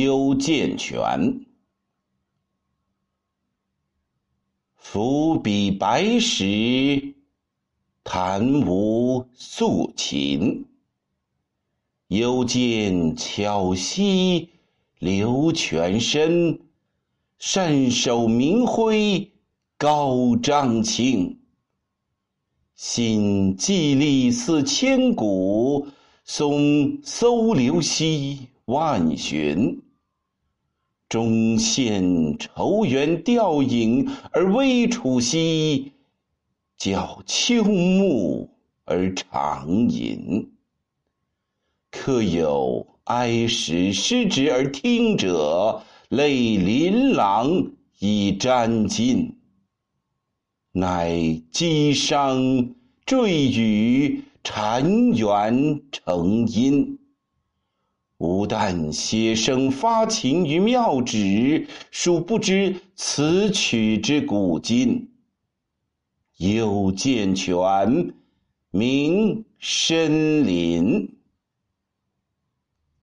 幽见泉。伏笔白石，弹无素琴。幽见巧兮流泉深，善守明辉高张清。心寂历似千古，松搜流兮万寻。终陷愁缘吊影而微楚兮，教秋暮而长吟。客有哀时失之而听者，泪琳琅以沾襟。乃积伤坠雨，禅园成阴。吾但写生发情于妙旨，殊不知此曲之古今。又见泉，名深林。